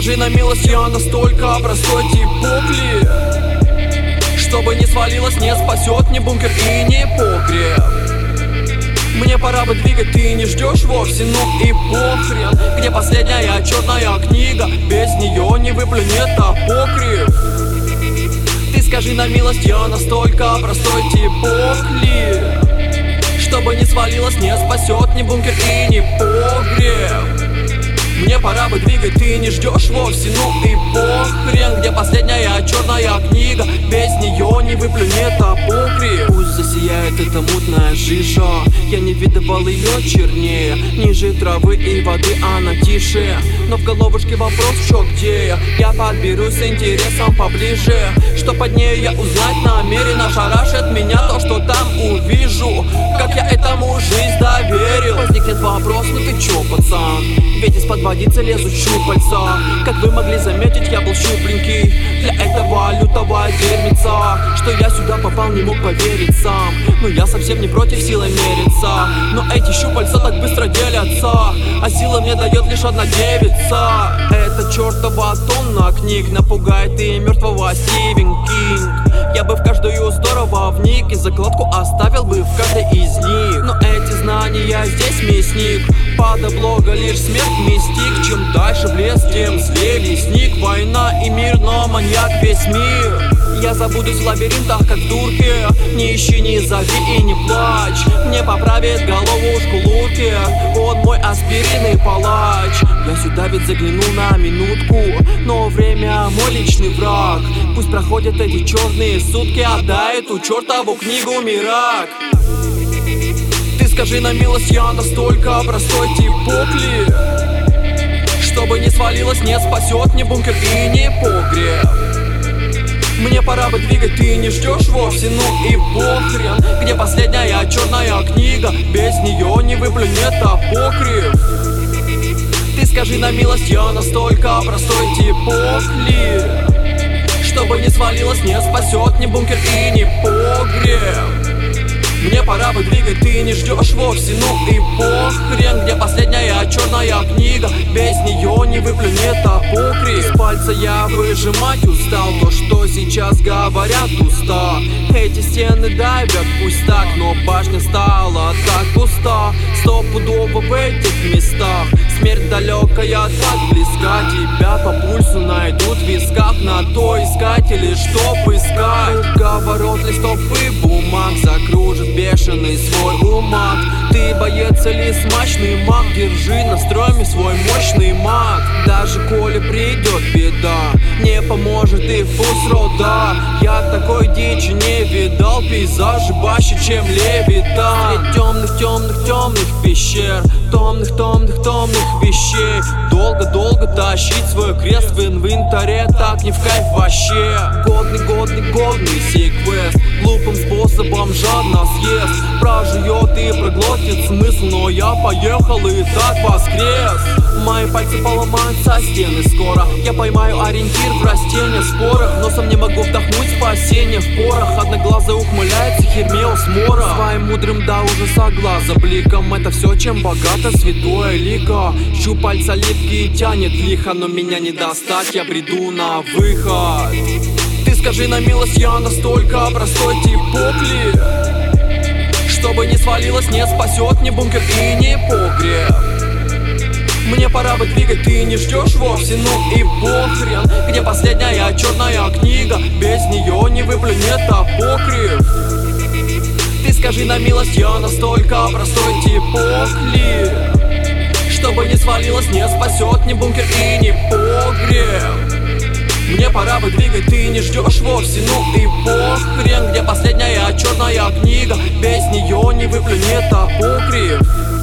скажи на милость, я настолько простой типок ли Чтобы не свалилось, не спасет ни бункер и ни погреб. Мне пора бы двигать, ты не ждешь вовсе, ну и похрен. Где последняя черная книга, без нее не выплюнет апокриф. Ты скажи на милость, я настолько простой типок ли Чтобы не свалилось, не спасет ни бункер и ни погреб бы двигать, ты не ждешь вовсе, ну и похрен Где последняя черная книга, без нее не выплюнет апокриф Пусть засияет эта мутная жижа. Я не видывал ее чернее. Ниже травы и воды она тише. Но в головушке вопрос, что где. Я Я подберусь с интересом поближе. Что под ней я узнать намеренно Шарашит меня то, что там увижу. Как я этому жизнь доверил. Возникнет вопрос, ну ты чё, пацан? Ведь из-под водицы лезут щупальца Как вы могли заметить, я был щупленький. Для этого лютого дерьмица. Что я сюда попал, не мог поверить сам. Но я совсем не против силы мериться. Но эти щупальца так быстро делятся. А сила мне дает лишь одна девица. Это чертова тонна книг Напугает и мертвого Стивен Кинг Я бы в каждую здорово вник И закладку оставил бы в каждой из них. Но эти знания здесь мясник. Под облога лишь смерть мистик. Чем дальше в лес, тем злее лесник. Война и мир, но маньяк весь мир. Я забудусь в лабиринтах, как в Не ищи, не зови и не плачь. Мне поправит головушку лурки. Он мой аспирин и палач. Я сюда ведь заглянул на минутку. Но время мой личный враг. Пусть проходят эти черные сутки Отдай эту чертову книгу Мирак Ты скажи на милость, я настолько простой типок ли Чтобы не свалилось, не спасет ни бункер и ни погреб. Мне пора бы двигать, ты не ждешь вовсе, ну и похрен. Где последняя черная книга, без нее не выплюнет апокриф скажи на милость, я настолько простой типок ли? Чтобы не свалилось, не спасет ни бункер и ни погреб. Мне пора бы двигать, ты не ждешь вовсе, ну и похрен Где последняя черная книга, без нее не выплюнет апокриф С пальца я выжимать устал, то что сейчас говорят уста Эти стены давят, пусть так, но башня стала так пуста. Стопудово в этих местах Смерть далекая так близка. Тебя по пульсу найдут в висках. На то искатели, чтоб искать Круговорот листов и бумаг Закружит бешеный свой умак Ты боец или смачный маг Держи на строме свой мощный маг Даже коли придет беда Не поможет и фус рода. Я такой дичи не видал Пейзажи баще, чем левита. Средь темных, темных, темных пещер Томных, томных, томных вещей. Долго-долго тащить свой крест в инвентаре Так не в кайф вообще. Годный, годный, годный секвест Глупым способом жадно съест Проживет и проглотит смысл Но я поехал и так воскрес. Мои пальцы поломаются стены скоро. Я поймаю ориентир в растениях спорах. Носом не могу вдохнуть спасение в порах. Одноглазый ухмыляется Хермеус Мора Своим мудрым до ужаса глаза бликом. Это все, чем богато святое лико. Щупальца липкие тянет лихо Но меня не достать, я приду на выход. Ты скажи на милость, я настолько простой типок ли Чтобы не спасет ни бункер и ни погреб. Мне пора бы двигать, ты не ждешь вовсе, ну и похрен. Где последняя черная книга, без нее не выплюнет апокриф. Ты скажи на милость, я настолько простой типок ли Чтобы не свалилось, не спасет ни бункер и ни погреб мне пора бы двигать, ты не ждешь вовсе, ну и похрен Где последняя черная книга, без нее не выплюнет апокриф